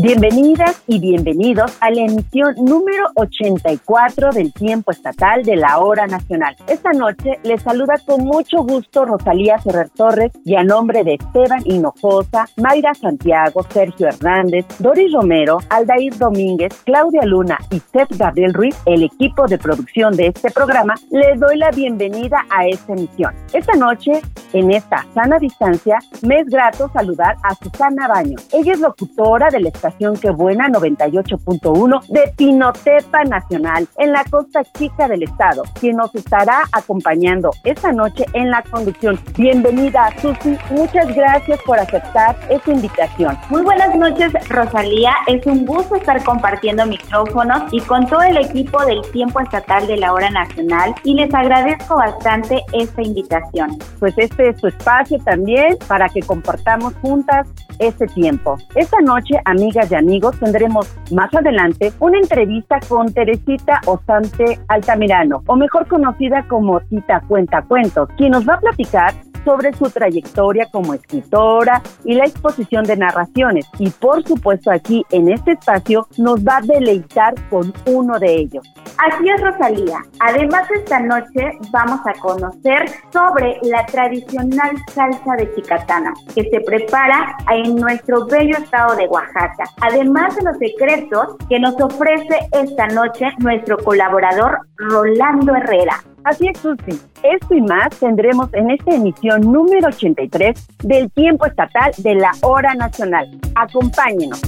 Bienvenidas y bienvenidos a la emisión número 84 del tiempo estatal de la hora nacional. Esta noche les saluda con mucho gusto Rosalía Ferrer Torres y a nombre de Esteban Hinojosa, Mayra Santiago, Sergio Hernández, Doris Romero, Aldair Domínguez, Claudia Luna y Seth Gabriel Ruiz, el equipo de producción de este programa, les doy la bienvenida a esta emisión. Esta noche, en esta sana distancia, me es grato saludar a Susana Baño. Ella es locutora del estación Que Buena 98.1 de Pinotepa Nacional en la costa chica del estado, quien nos estará acompañando esta noche en la conducción. Bienvenida, Susi. Muchas gracias por aceptar esta invitación. Muy buenas noches, Rosalía. Es un gusto estar compartiendo micrófonos y con todo el equipo del Tiempo Estatal de la Hora Nacional y les agradezco bastante esta invitación. Pues este es su espacio también para que compartamos juntas este tiempo. Esta noche, amigas y amigos, tendremos más adelante una entrevista con Teresita Osante Altamirano, o mejor conocida como Tita Cuenta Cuentos, quien nos va a platicar sobre su trayectoria como escritora y la exposición de narraciones. Y por supuesto aquí en este espacio nos va a deleitar con uno de ellos. Así es, Rosalía. Además, esta noche vamos a conocer sobre la tradicional salsa de chicatana que se prepara en nuestro bello estado de Oaxaca. Además de los secretos que nos ofrece esta noche nuestro colaborador Rolando Herrera. Así es, Susi. Esto y más tendremos en esta emisión número 83 del Tiempo Estatal de la Hora Nacional. Acompáñenos.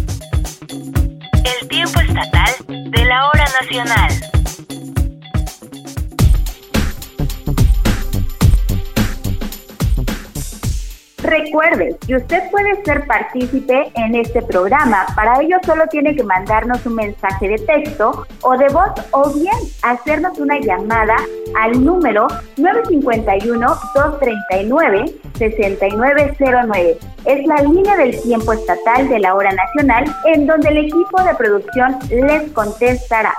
El tiempo estatal de la hora nacional. Recuerde que usted puede ser partícipe en este programa. Para ello solo tiene que mandarnos un mensaje de texto o de voz o bien hacernos una llamada al número 951-239-6909. Es la línea del tiempo estatal de la hora nacional en donde el equipo de producción les contestará.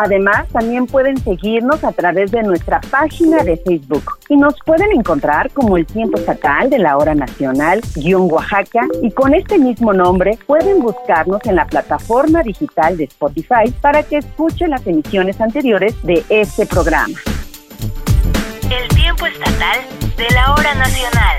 Además, también pueden seguirnos a través de nuestra página de Facebook y nos pueden encontrar como el tiempo estatal de la hora nacional, guion Oaxaca, y con este mismo nombre pueden buscarnos en la plataforma digital de Spotify para que escuchen las emisiones anteriores de este programa. El tiempo estatal de la hora nacional.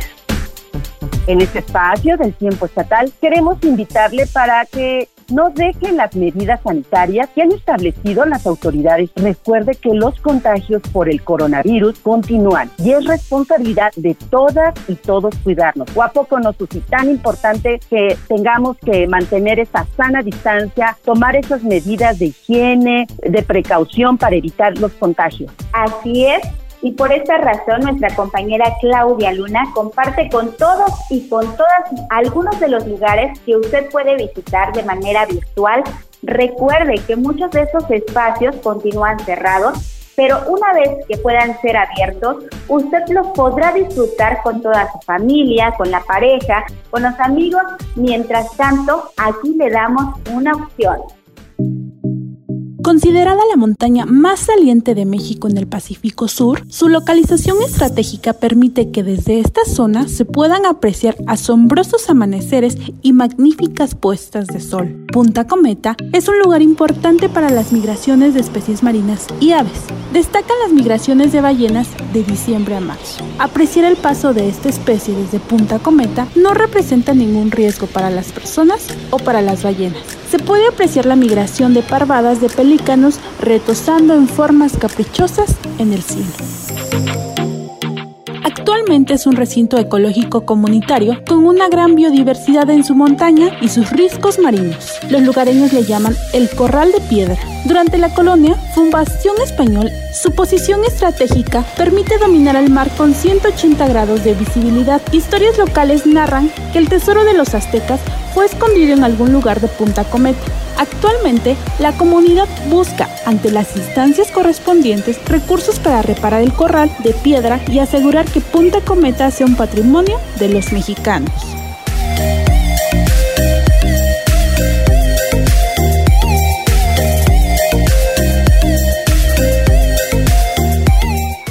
En este espacio del tiempo estatal queremos invitarle para que no dejen las medidas sanitarias que han establecido las autoridades. Recuerde que los contagios por el coronavirus continúan y es responsabilidad de todas y todos cuidarnos. ¿O a poco nos es tan importante que tengamos que mantener esa sana distancia, tomar esas medidas de higiene, de precaución para evitar los contagios? Así es. Y por esta razón nuestra compañera Claudia Luna comparte con todos y con todas algunos de los lugares que usted puede visitar de manera virtual. Recuerde que muchos de esos espacios continúan cerrados, pero una vez que puedan ser abiertos, usted los podrá disfrutar con toda su familia, con la pareja, con los amigos. Mientras tanto, aquí le damos una opción. Considerada la montaña más saliente de México en el Pacífico Sur, su localización estratégica permite que desde esta zona se puedan apreciar asombrosos amaneceres y magníficas puestas de sol. Punta Cometa es un lugar importante para las migraciones de especies marinas y aves. Destacan las migraciones de ballenas de diciembre a marzo. Apreciar el paso de esta especie desde Punta Cometa no representa ningún riesgo para las personas o para las ballenas. Se puede apreciar la migración de parvadas de pelícanos retosando en formas caprichosas en el cielo. Actualmente es un recinto ecológico comunitario con una gran biodiversidad en su montaña y sus riscos marinos. Los lugareños le llaman el Corral de Piedra. Durante la colonia fue un bastión español. Su posición estratégica permite dominar el mar con 180 grados de visibilidad. Historias locales narran que el tesoro de los aztecas fue escondido en algún lugar de Punta Cometa. Actualmente, la comunidad busca, ante las instancias correspondientes, recursos para reparar el corral de piedra y asegurar que Punta Cometa sea un patrimonio de los mexicanos.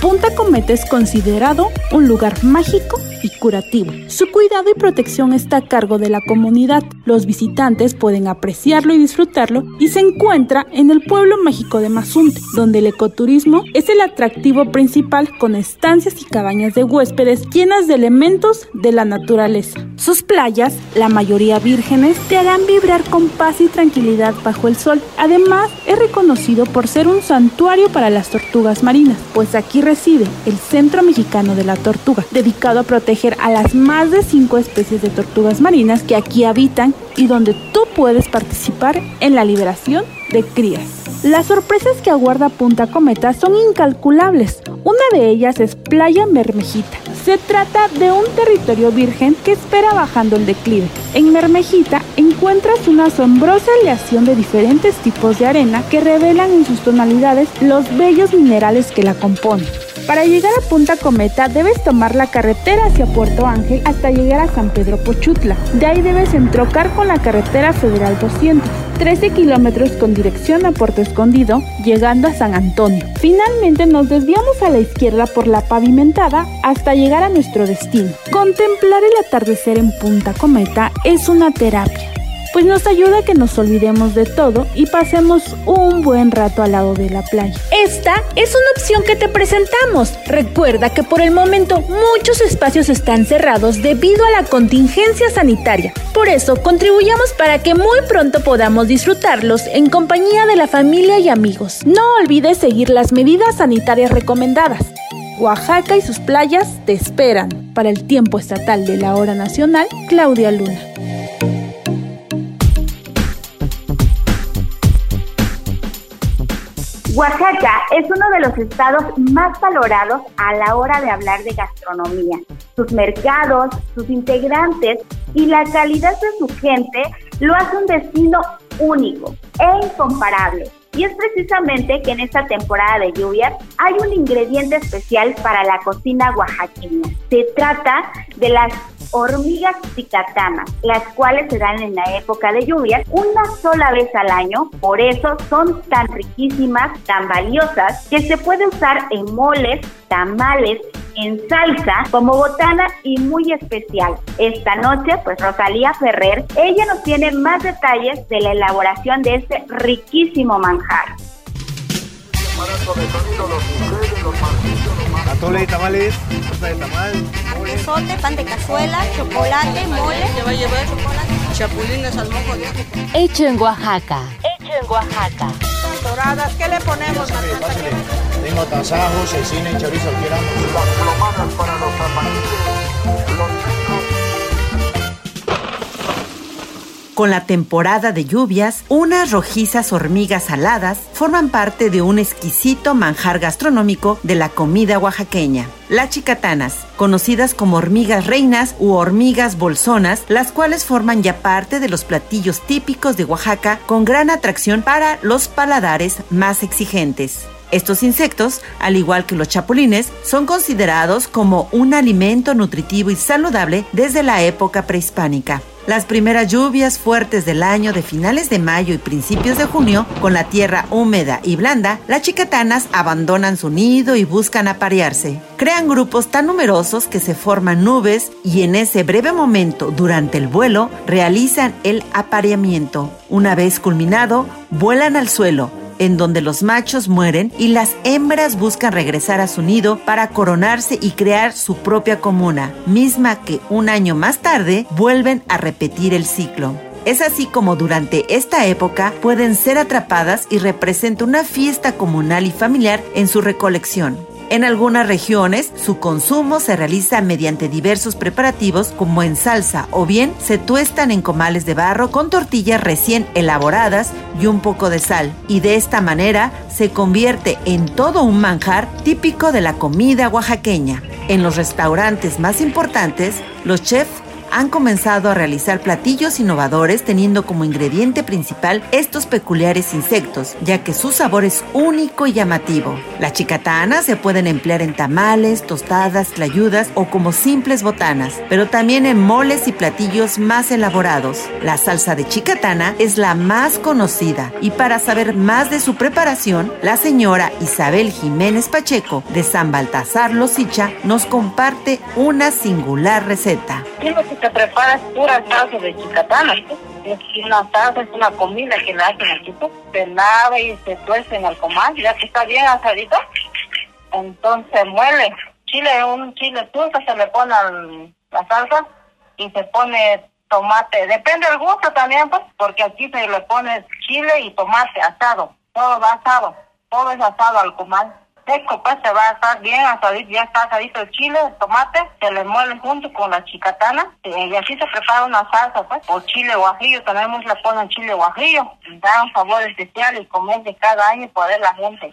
Punta Cometa es considerado un lugar mágico y curativo. Su cuidado y protección está a cargo de la comunidad. Los visitantes pueden apreciarlo y disfrutarlo y se encuentra en el pueblo mágico de Mazunte, donde el ecoturismo es el atractivo principal con estancias y cabañas de huéspedes llenas de elementos de la naturaleza. Sus playas, la mayoría vírgenes, te harán vibrar con paz y tranquilidad bajo el sol. Además, es reconocido por ser un santuario para las tortugas marinas, pues aquí reside el Centro Mexicano de la Tortuga, dedicado a proteger a las más de cinco especies de tortugas marinas que aquí habitan y donde tú puedes participar en la liberación de crías. Las sorpresas que aguarda Punta Cometa son incalculables. Una de ellas es Playa Mermejita. Se trata de un territorio virgen que espera bajando el declive. En Mermejita encuentras una asombrosa aleación de diferentes tipos de arena que revelan en sus tonalidades los bellos minerales que la componen. Para llegar a Punta Cometa debes tomar la carretera hacia Puerto Ángel hasta llegar a San Pedro Pochutla. De ahí debes entrocar con la carretera federal 200, 13 kilómetros con dirección a Puerto Escondido, llegando a San Antonio. Finalmente nos desviamos a la izquierda por la pavimentada hasta llegar a nuestro destino. Contemplar el atardecer en Punta Cometa es una terapia pues nos ayuda a que nos olvidemos de todo y pasemos un buen rato al lado de la playa. Esta es una opción que te presentamos. Recuerda que por el momento muchos espacios están cerrados debido a la contingencia sanitaria. Por eso contribuyamos para que muy pronto podamos disfrutarlos en compañía de la familia y amigos. No olvides seguir las medidas sanitarias recomendadas. Oaxaca y sus playas te esperan. Para el tiempo estatal de la hora nacional, Claudia Luna. Oaxaca es uno de los estados más valorados a la hora de hablar de gastronomía. Sus mercados, sus integrantes y la calidad de su gente lo hace un destino único e incomparable. Y es precisamente que en esta temporada de lluvias hay un ingrediente especial para la cocina oaxaqueña. Se trata de las hormigas picatanas, las cuales se dan en la época de lluvias una sola vez al año, por eso son tan riquísimas, tan valiosas, que se puede usar en moles, tamales, en salsa, como botana y muy especial. Esta noche, pues Rosalía Ferrer, ella nos tiene más detalles de la elaboración de este riquísimo manjar. Atole de tamales, torta de tamal, quesote, pan de cazuela, chocolate, mole. ¿Qué va a llevar? Chocolate. Chapulines al mojo de ajo. Hecho en Oaxaca. Hecho en Oaxaca. Doradas, ¿qué le ponemos? Pásale, pásale. Tengo tasajos, cecina y chorizo, quieran. Con la temporada de lluvias, unas rojizas hormigas aladas forman parte de un exquisito manjar gastronómico de la comida oaxaqueña. Las chicatanas, conocidas como hormigas reinas u hormigas bolsonas, las cuales forman ya parte de los platillos típicos de Oaxaca con gran atracción para los paladares más exigentes. Estos insectos, al igual que los chapulines, son considerados como un alimento nutritivo y saludable desde la época prehispánica. Las primeras lluvias fuertes del año de finales de mayo y principios de junio, con la tierra húmeda y blanda, las chicatanas abandonan su nido y buscan aparearse. Crean grupos tan numerosos que se forman nubes y en ese breve momento durante el vuelo realizan el apareamiento. Una vez culminado, vuelan al suelo, en donde los machos mueren y las hembras buscan regresar a su nido para coronarse y crear su propia comuna, misma que un año más tarde vuelven a repetir el ciclo. Es así como durante esta época pueden ser atrapadas y representa una fiesta comunal y familiar en su recolección. En algunas regiones, su consumo se realiza mediante diversos preparativos como en salsa o bien se tuestan en comales de barro con tortillas recién elaboradas y un poco de sal. Y de esta manera se convierte en todo un manjar típico de la comida oaxaqueña. En los restaurantes más importantes, los chefs han comenzado a realizar platillos innovadores teniendo como ingrediente principal estos peculiares insectos, ya que su sabor es único y llamativo. Las chicatanas se pueden emplear en tamales, tostadas, tlayudas o como simples botanas, pero también en moles y platillos más elaborados. La salsa de chicatana es la más conocida y para saber más de su preparación, la señora Isabel Jiménez Pacheco de San Baltasar Losicha nos comparte una singular receta. Se prepara es pura salsa de chicatana. Es una salsa, es una comida que le hacen aquí. Se lava y se tuerce en el comal, ya que está bien asadito. Entonces muele. Chile, un chile turco se le pone la salsa y se pone tomate. Depende del gusto también, pues, porque aquí se le pone chile y tomate asado. Todo va asado. Todo es asado al comal seco, pues se va a estar bien asadito, ya está asadito el chile, el tomate, se le muele junto con la chicatana y así se prepara una salsa, pues, o chile guajillo, también muchos le ponen chile guajillo, da un sabor especial y comer de cada año y poder la gente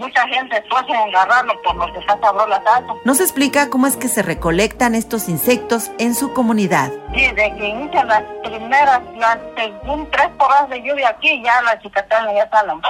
mucha gente puede agarrarlo por lo que está la salsa. Nos explica cómo es que se recolectan estos insectos en su comunidad. Sí, de que inician las primeras, las según tres horas de lluvia aquí, ya la chicatana ya salen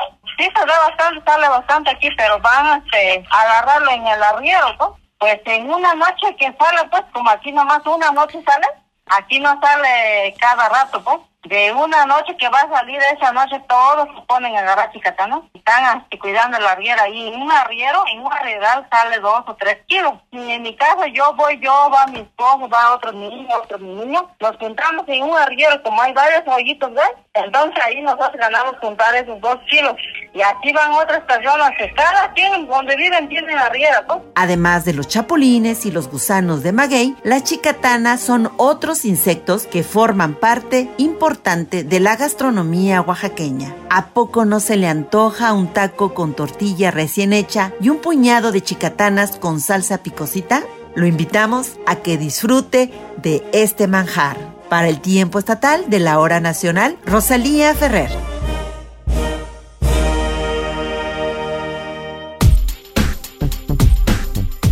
sí da bastante, sale bastante aquí, pero van este, a agarrarlo en el arriero. Pues en una noche que sale, pues como aquí nomás una noche sale, aquí no sale cada rato, pues de una noche que va a salir esa noche todos se ponen a agarrar chicatana están este, cuidando la arriera y en un arriero en un arrieral sale dos o tres kilos y en mi caso yo voy yo va mi esposo va otro niño otro niño. Nos juntamos en un arriero como hay varios hoyitos ¿ves? entonces ahí nosotros ganamos juntar esos dos kilos y aquí van otras personas que cada quien donde viven tienen arriera ¿no? además de los chapulines y los gusanos de maguey las chicatanas son otros insectos que forman parte importante de la gastronomía oaxaqueña. ¿A poco no se le antoja un taco con tortilla recién hecha y un puñado de chicatanas con salsa picosita? Lo invitamos a que disfrute de este manjar. Para el tiempo estatal de la hora nacional, Rosalía Ferrer.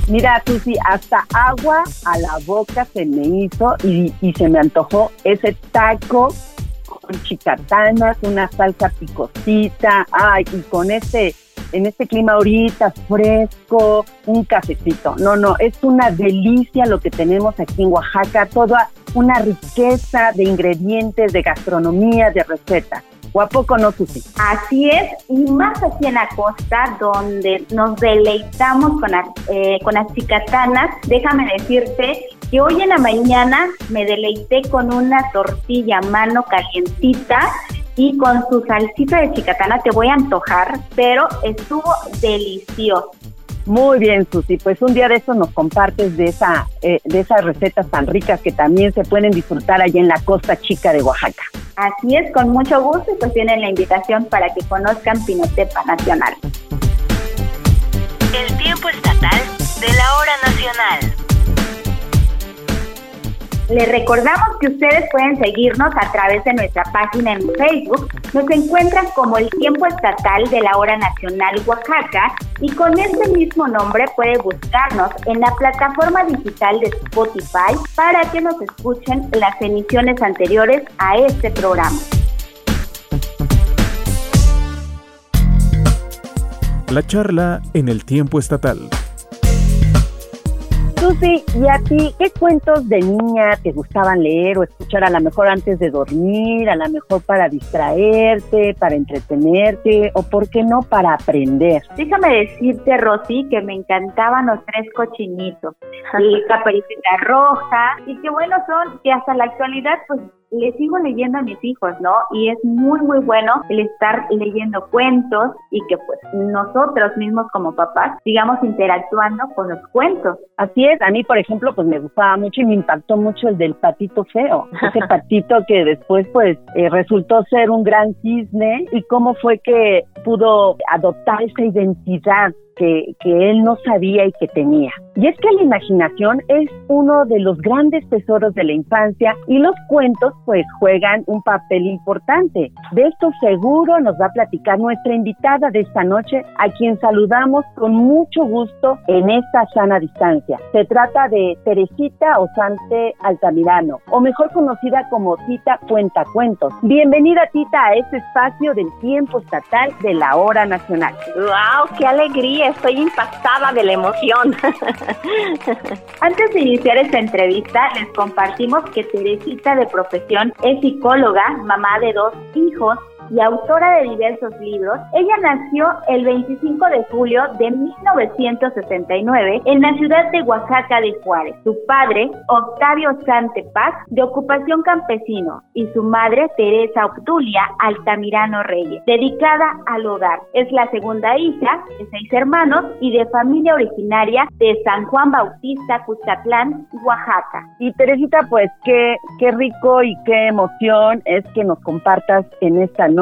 Mira, Susi, hasta agua a la boca se me hizo y, se me antojó ese taco con chicatanas, una salsa picosita, ay, y con este, en este clima ahorita fresco, un cafecito. No, no, es una delicia lo que tenemos aquí en Oaxaca, toda una riqueza de ingredientes, de gastronomía, de recetas. ¿O poco no? Así es, y más aquí en la costa, donde nos deleitamos con, eh, con las chicatanas, déjame decirte que hoy en la mañana me deleité con una tortilla a mano calientita y con su salsita de chicatana te voy a antojar, pero estuvo delicioso. Muy bien, Susi. Pues un día de eso nos compartes de esa eh, de esas recetas tan ricas que también se pueden disfrutar allá en la costa chica de Oaxaca. Así es, con mucho gusto y pues tienen la invitación para que conozcan Pinotepa Nacional. El tiempo estatal de la hora nacional. Les recordamos que ustedes pueden seguirnos a través de nuestra página en Facebook. Nos encuentran como el tiempo estatal de la hora nacional Oaxaca y con este mismo nombre puede buscarnos en la plataforma digital de Spotify para que nos escuchen las emisiones anteriores a este programa. La charla en el tiempo estatal. Susi, ¿y a ti qué cuentos de niña te gustaban leer o escuchar a lo mejor antes de dormir, a lo mejor para distraerte, para entretenerte o por qué no para aprender? Déjame decirte, Rosy, que me encantaban los tres cochinitos, y caperucita roja y qué buenos son que hasta la actualidad pues le sigo leyendo a mis hijos, ¿no? Y es muy, muy bueno el estar leyendo cuentos y que pues nosotros mismos como papás sigamos interactuando con los cuentos. Así es, a mí por ejemplo pues me gustaba mucho y me impactó mucho el del patito feo, ese patito que después pues eh, resultó ser un gran cisne y cómo fue que pudo adoptar esa identidad que, que él no sabía y que tenía. Y es que la imaginación es uno de los grandes tesoros de la infancia y los cuentos pues juegan un papel importante. De esto seguro nos va a platicar nuestra invitada de esta noche, a quien saludamos con mucho gusto en esta sana distancia. Se trata de Teresita Osante Altamirano, o mejor conocida como Tita Cuentacuentos. Bienvenida Tita a este espacio del tiempo estatal de la hora nacional. ¡Wow! ¡Qué alegría! Estoy impactada de la emoción. Antes de iniciar esta entrevista, les compartimos que Teresita de profesión es psicóloga, mamá de dos hijos y autora de diversos libros, ella nació el 25 de julio de 1969 en la ciudad de Oaxaca de Juárez. Su padre, Octavio Sante Paz, de ocupación campesino, y su madre, Teresa Obdulia Altamirano Reyes, dedicada al hogar. Es la segunda hija de seis hermanos y de familia originaria de San Juan Bautista, Cuchatlán, Oaxaca. Y Teresita, pues qué, qué rico y qué emoción es que nos compartas en esta noche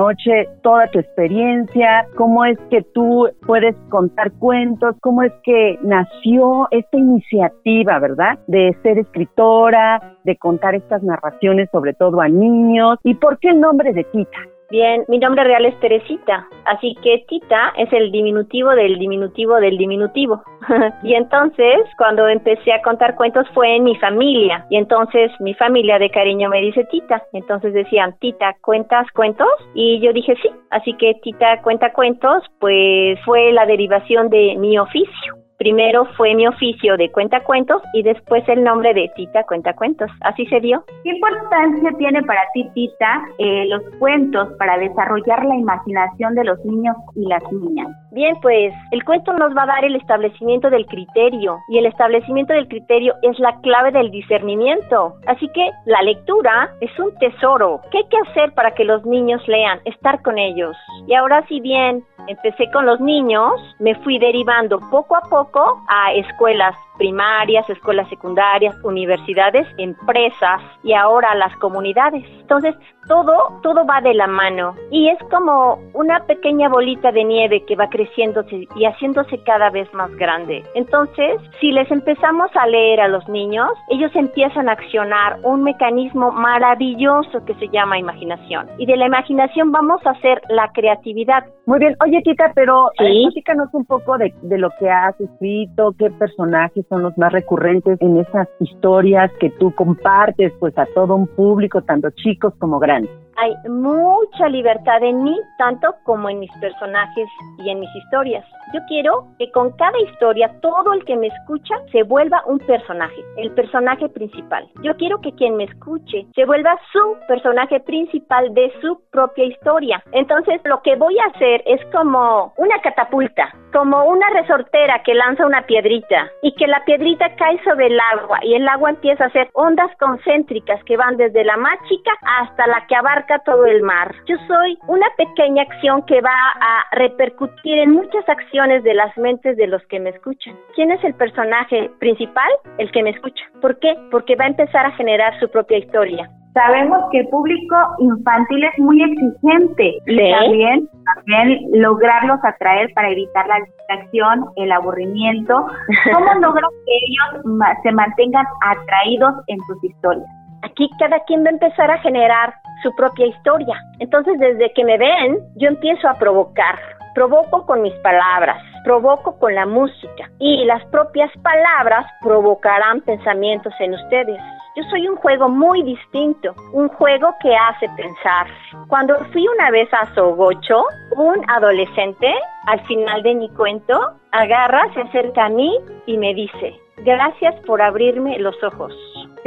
toda tu experiencia, cómo es que tú puedes contar cuentos, cómo es que nació esta iniciativa, ¿verdad? De ser escritora, de contar estas narraciones sobre todo a niños. ¿Y por qué el nombre de Tita? Bien, mi nombre real es Teresita, así que Tita es el diminutivo del diminutivo del diminutivo. y entonces, cuando empecé a contar cuentos fue en mi familia, y entonces mi familia de cariño me dice Tita, entonces decían, Tita, ¿cuentas cuentos? Y yo dije sí, así que Tita cuenta cuentos, pues fue la derivación de mi oficio. Primero fue mi oficio de cuentacuentos y después el nombre de Tita Cuentacuentos. Así se dio. ¿Qué importancia tiene para ti, Tita, eh, los cuentos para desarrollar la imaginación de los niños y las niñas? Bien, pues el cuento nos va a dar el establecimiento del criterio y el establecimiento del criterio es la clave del discernimiento. Así que la lectura es un tesoro. ¿Qué hay que hacer para que los niños lean? Estar con ellos. Y ahora si bien empecé con los niños, me fui derivando poco a poco a escuelas primarias, escuelas secundarias, universidades, empresas y ahora las comunidades. Entonces, todo, todo va de la mano y es como una pequeña bolita de nieve que va creciéndose y haciéndose cada vez más grande. Entonces, si les empezamos a leer a los niños, ellos empiezan a accionar un mecanismo maravilloso que se llama imaginación. Y de la imaginación vamos a hacer la creatividad. Muy bien, oye Tita, pero ¿Sí? un poco de, de lo que has escrito, qué personajes son los más recurrentes en esas historias que tú compartes pues a todo un público, tanto chicos como grandes? Hay mucha libertad en mí, tanto como en mis personajes y en mis historias. Yo quiero que con cada historia todo el que me escucha se vuelva un personaje, el personaje principal. Yo quiero que quien me escuche se vuelva su personaje principal de su propia historia. Entonces lo que voy a hacer es como una catapulta, como una resortera que lanza una piedrita y que la piedrita cae sobre el agua y el agua empieza a hacer ondas concéntricas que van desde la más chica hasta la que abarca todo el mar. Yo soy una pequeña acción que va a repercutir en muchas acciones de las mentes de los que me escuchan. ¿Quién es el personaje principal? El que me escucha. ¿Por qué? Porque va a empezar a generar su propia historia. Sabemos que el público infantil es muy exigente y también, también lograrlos atraer para evitar la distracción, el aburrimiento. ¿Cómo logro que ellos se mantengan atraídos en sus historias? Aquí cada quien va a empezar a generar su propia historia. Entonces, desde que me ven, yo empiezo a provocar. Provoco con mis palabras, provoco con la música y las propias palabras provocarán pensamientos en ustedes. Yo soy un juego muy distinto, un juego que hace pensar. Cuando fui una vez a Sogocho, un adolescente, al final de mi cuento, agarra, se acerca a mí y me dice, gracias por abrirme los ojos.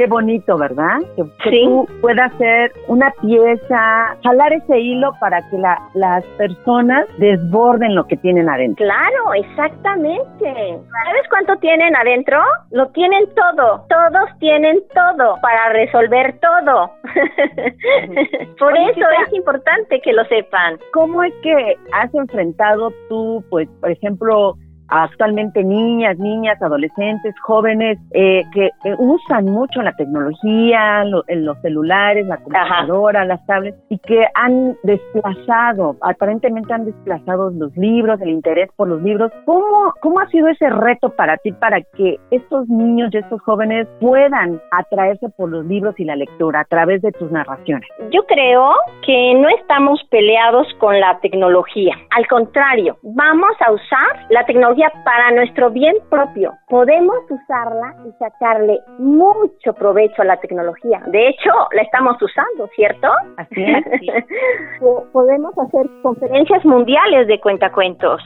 Qué bonito, ¿verdad? Que, tú puedas hacer una pieza, jalar ese hilo para que las personas desborden lo que tienen adentro. Claro, exactamente. ¿Sabes cuánto tienen adentro? Lo tienen todo. Todos tienen todo para resolver todo. Por eso es importante que lo sepan. ¿Cómo es que has enfrentado tú, pues, por ejemplo, actualmente niñas, niñas, adolescentes, jóvenes eh, que eh, usan mucho la tecnología, en los celulares, la computadora, las tablets y que han desplazado, aparentemente han desplazado los libros, el interés por los libros. ¿Cómo, cómo ha sido ese reto para ti para que estos niños y estos jóvenes puedan atraerse por los libros y la lectura a través de tus narraciones? Yo creo que no estamos peleados con la tecnología. Al contrario, vamos a usar la tecnología para nuestro bien propio. Podemos usarla y sacarle mucho provecho a la tecnología. De hecho, la estamos usando, ¿cierto? Así es. Podemos hacer conferencias mundiales de cuentacuentos.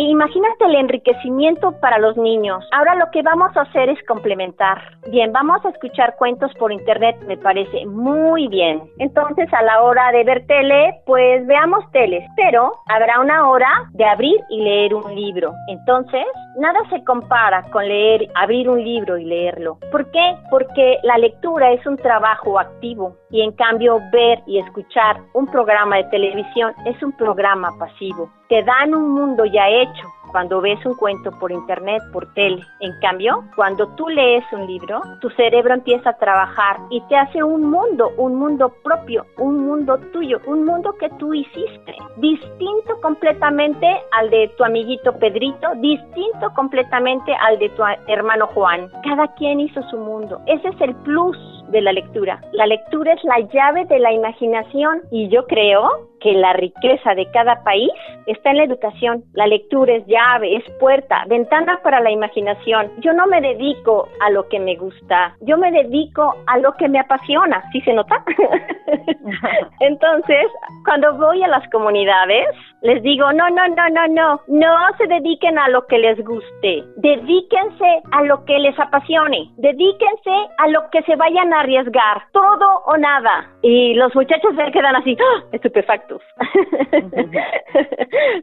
Imagínate el enriquecimiento para los niños. Ahora lo que vamos a hacer es complementar. Bien, vamos a escuchar cuentos por internet, me parece muy bien. Entonces, a la hora de ver tele, pues veamos teles, pero habrá una hora de abrir y leer un libro. Entonces, nada se compara con leer, abrir un libro y leerlo. ¿Por qué? Porque la lectura es un trabajo activo y en cambio ver y escuchar un programa de televisión es un programa pasivo. Te dan un mundo ya hecho cuando ves un cuento por internet, por tele. En cambio, cuando tú lees un libro, tu cerebro empieza a trabajar y te hace un mundo, un mundo propio, un mundo tuyo, un mundo que tú hiciste, distinto completamente al de tu amiguito Pedrito, distinto completamente al de tu hermano Juan. Cada quien hizo su mundo. Ese es el plus de la lectura. La lectura es la llave de la imaginación y yo creo que la riqueza de cada país está en la educación. La lectura es llave, es puerta, ventana para la imaginación. Yo no me dedico a lo que me gusta, yo me dedico a lo que me apasiona. ¿Sí se nota? Entonces, cuando voy a las comunidades, les digo, no, no, no, no, no, no se dediquen a lo que les guste, dedíquense a lo que les apasione, dedíquense a lo que se vayan a arriesgar, todo o nada. Y los muchachos se quedan así, ¡ah! estupefactos.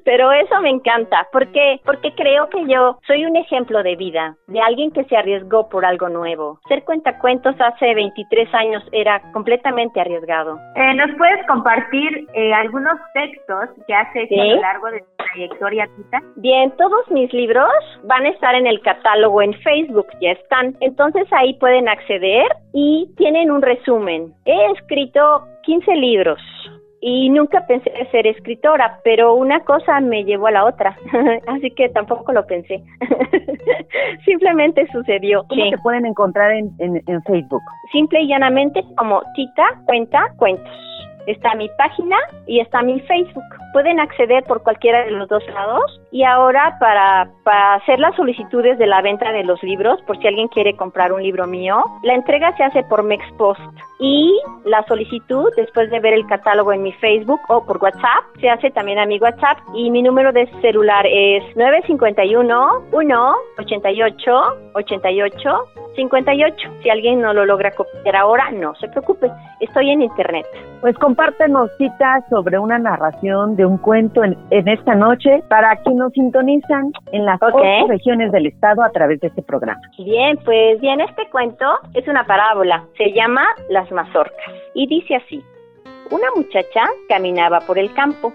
Pero eso me encanta, ¿por qué? Porque creo que yo soy un ejemplo de vida, de alguien que se arriesgó por algo nuevo. Ser cuentacuentos hace 23 años era completamente arriesgado. Eh, ¿Nos puedes compartir eh, algunos textos que has hecho a lo largo de tu trayectoria, Tita? Bien, todos mis libros van a estar en el catálogo en Facebook, ya están. Entonces ahí pueden acceder y tienen un resumen. He escrito 15 libros y nunca pensé ser escritora, pero una cosa me llevó a la otra, así que tampoco lo pensé. Simplemente sucedió. ¿Cómo se pueden encontrar en, en, en Facebook? Simple y llanamente como Tita Cuenta Cuentos. Está mi página y está mi Facebook. Pueden acceder por cualquiera de los dos lados. Y ahora para, para hacer las solicitudes de la venta de los libros, por si alguien quiere comprar un libro mío, la entrega se hace por Mexpost. Y la solicitud, después de ver el catálogo en mi Facebook o por WhatsApp, se hace también a mi WhatsApp. Y mi número de celular es 951 1 88 88 58. Si alguien no lo logra copiar ahora, no se preocupe, estoy en internet. Pues compártenos citas sobre una narración de un cuento en, esta noche para quienes nos sintonizan en las otras regiones del estado a través de este programa. Bien, pues bien, este cuento es una parábola, se llama Las mazorcas y dice así. Una muchacha caminaba por el campo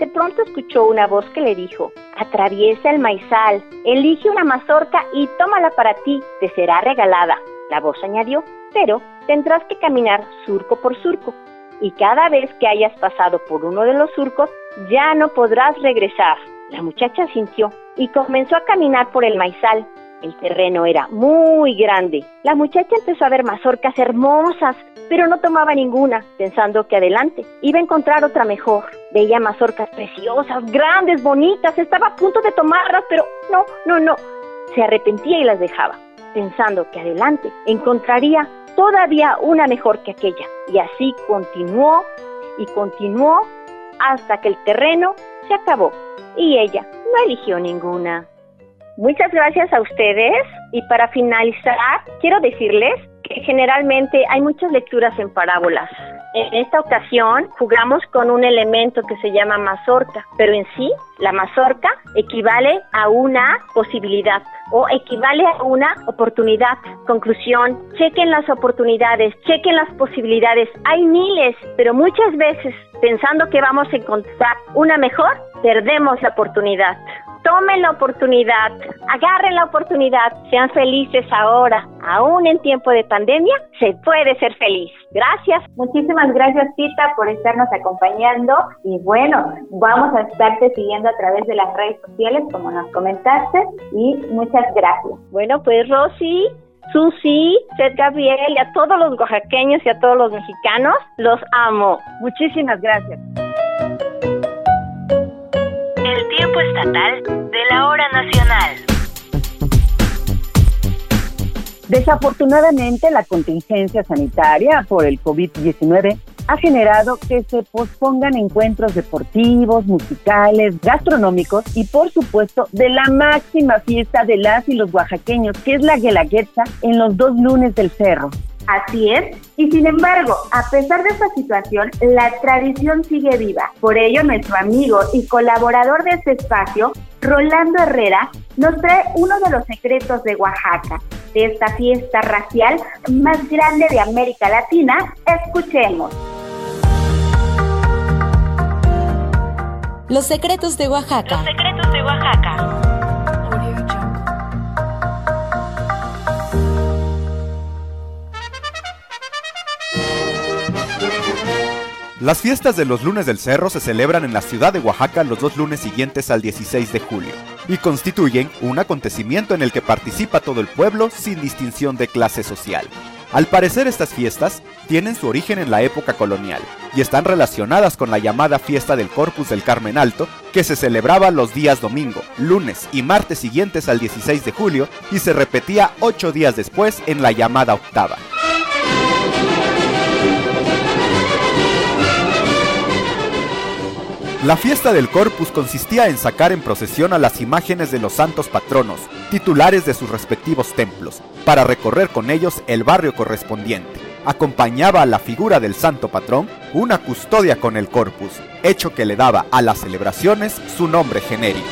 de pronto escuchó una voz que le dijo, atraviesa el maizal, elige una mazorca y tómala para ti, te será regalada. La voz añadió, pero tendrás que caminar surco por surco, y cada vez que hayas pasado por uno de los surcos, ya no podrás regresar. La muchacha sintió y comenzó a caminar por el maizal. El terreno era muy grande. La muchacha empezó a ver mazorcas hermosas, pero no tomaba ninguna, pensando que adelante iba a encontrar otra mejor. Veía mazorcas preciosas, grandes, bonitas, estaba a punto de tomarlas, pero no, no, no. Se arrepentía y las dejaba, pensando que adelante encontraría todavía una mejor que aquella. Y así continuó y continuó hasta que el terreno se acabó y ella no eligió ninguna. Muchas gracias a ustedes y para finalizar quiero decirles que generalmente hay muchas lecturas en parábolas. En esta ocasión jugamos con un elemento que se llama mazorca, pero en sí la mazorca equivale a una posibilidad o equivale a una oportunidad. Conclusión, chequen las oportunidades, chequen las posibilidades. Hay miles, pero muchas veces pensando que vamos a encontrar una mejor, perdemos la oportunidad. Tomen la oportunidad, agarren la oportunidad, sean felices ahora. Aún en tiempo de pandemia, se puede ser feliz. Gracias. Muchísimas gracias, Tita, por estarnos acompañando. Y bueno, vamos a estarte siguiendo a través de las redes sociales, como nos comentaste. Y muchas gracias. Bueno, pues Rosy, Susi, Seth Gabriel y a todos los oaxaqueños y a todos los mexicanos, los amo. Muchísimas gracias. El tiempo estatal de la hora nacional. Desafortunadamente, la contingencia sanitaria por el COVID-19 ha generado que se pospongan encuentros deportivos, musicales, gastronómicos y por supuesto de la máxima fiesta de las y los oaxaqueños, que es la Guelaguetza en los dos lunes del cerro. Así es, y sin embargo, a pesar de esta situación, la tradición sigue viva. Por ello, nuestro amigo y colaborador de este espacio, Rolando Herrera, nos trae uno de los secretos de Oaxaca, de esta fiesta racial más grande de América Latina. Escuchemos. Los secretos de Oaxaca. Los secretos de Oaxaca. Las fiestas de los lunes del cerro se celebran en la ciudad de Oaxaca los dos lunes siguientes al 16 de julio y constituyen un acontecimiento en el que participa todo el pueblo sin distinción de clase social. Al parecer estas fiestas tienen su origen en la época colonial y están relacionadas con la llamada fiesta del Corpus del Carmen Alto, que se celebraba los días domingo, lunes y martes siguientes al 16 de julio y se repetía ocho días después en la llamada octava. La fiesta del Corpus consistía en sacar en procesión a las imágenes de los santos patronos, titulares de sus respectivos templos, para recorrer con ellos el barrio correspondiente. Acompañaba a la figura del santo patrón una custodia con el Corpus, hecho que le daba a las celebraciones su nombre genérico.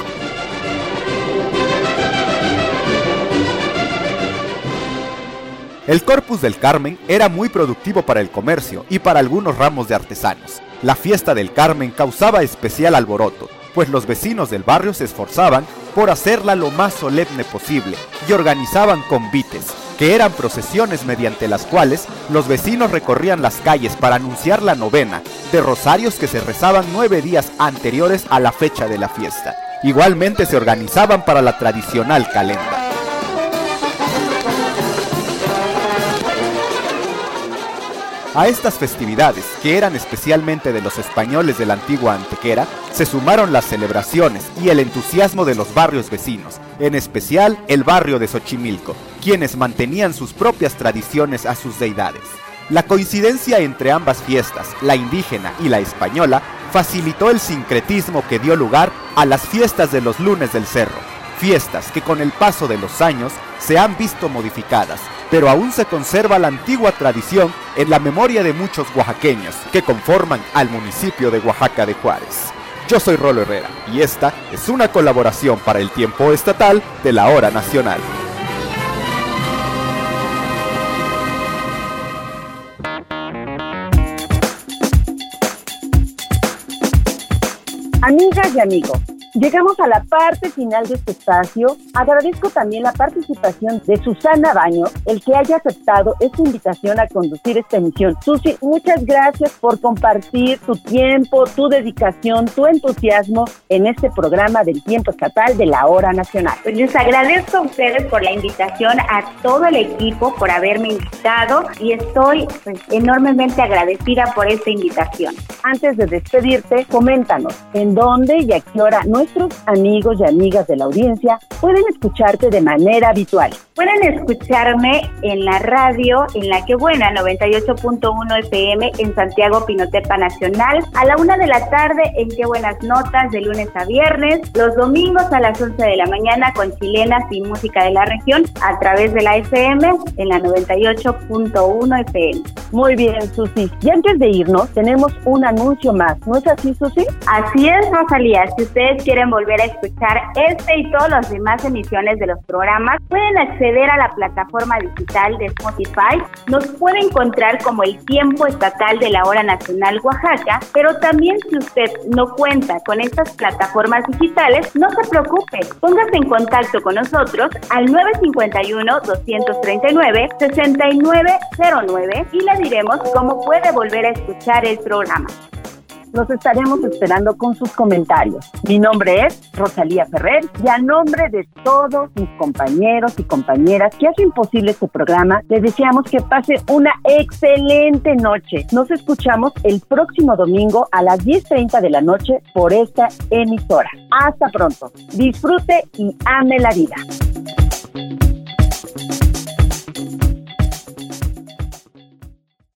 El Corpus del Carmen era muy productivo para el comercio y para algunos ramos de artesanos. La fiesta del Carmen causaba especial alboroto, pues los vecinos del barrio se esforzaban por hacerla lo más solemne posible y organizaban convites, que eran procesiones mediante las cuales los vecinos recorrían las calles para anunciar la novena de rosarios que se rezaban nueve días anteriores a la fecha de la fiesta. Igualmente se organizaban para la tradicional calenda. A estas festividades, que eran especialmente de los españoles de la antigua Antequera, se sumaron las celebraciones y el entusiasmo de los barrios vecinos, en especial el barrio de Xochimilco, quienes mantenían sus propias tradiciones a sus deidades. La coincidencia entre ambas fiestas, la indígena y la española, facilitó el sincretismo que dio lugar a las fiestas de los lunes del cerro, fiestas que con el paso de los años se han visto modificadas, pero aún se conserva la antigua tradición en la memoria de muchos oaxaqueños que conforman al municipio de Oaxaca de Juárez. Yo soy Rolo Herrera y esta es una colaboración para el tiempo estatal de la hora nacional. Amigas y amigos, Llegamos a la parte final de este espacio. Agradezco también la participación de Susana Baño, el que haya aceptado esta invitación a conducir esta emisión. Susi, muchas gracias por compartir tu tiempo, tu dedicación, tu entusiasmo en este programa del tiempo estatal de la hora nacional. Pues les agradezco a ustedes por la invitación, a todo el equipo por haberme invitado y estoy pues, enormemente agradecida por esta invitación. Antes de despedirte, coméntanos en dónde y a qué hora no nuestros amigos y amigas de la audiencia pueden escucharte de manera habitual. Pueden escucharme en la radio, en la que buena, 98.1 FM en Santiago Pinotepa Nacional, a la una de la tarde en Qué Buenas Notas, de lunes a viernes, los domingos a las 11 de la mañana con chilenas y música de la región a través de la FM en la 98.1 FM. Muy bien, Susi. Y antes de irnos, tenemos un anuncio más, ¿no es así, Susi? Así es, Rosalía. Si ustedes quieren volver a escuchar este y todas las demás emisiones de los programas, pueden acceder a la plataforma digital de Spotify, nos puede encontrar como el tiempo estatal de la hora nacional Oaxaca, pero también si usted no cuenta con estas plataformas digitales, no se preocupe, póngase en contacto con nosotros al 951-239-6909 y le diremos cómo puede volver a escuchar el programa. Los estaremos esperando con sus comentarios. Mi nombre es Rosalía Ferrer y a nombre de todos mis compañeros y compañeras que hacen posible este programa, les deseamos que pase una excelente noche. Nos escuchamos el próximo domingo a las 10.30 de la noche por esta emisora. Hasta pronto. Disfrute y ame la vida.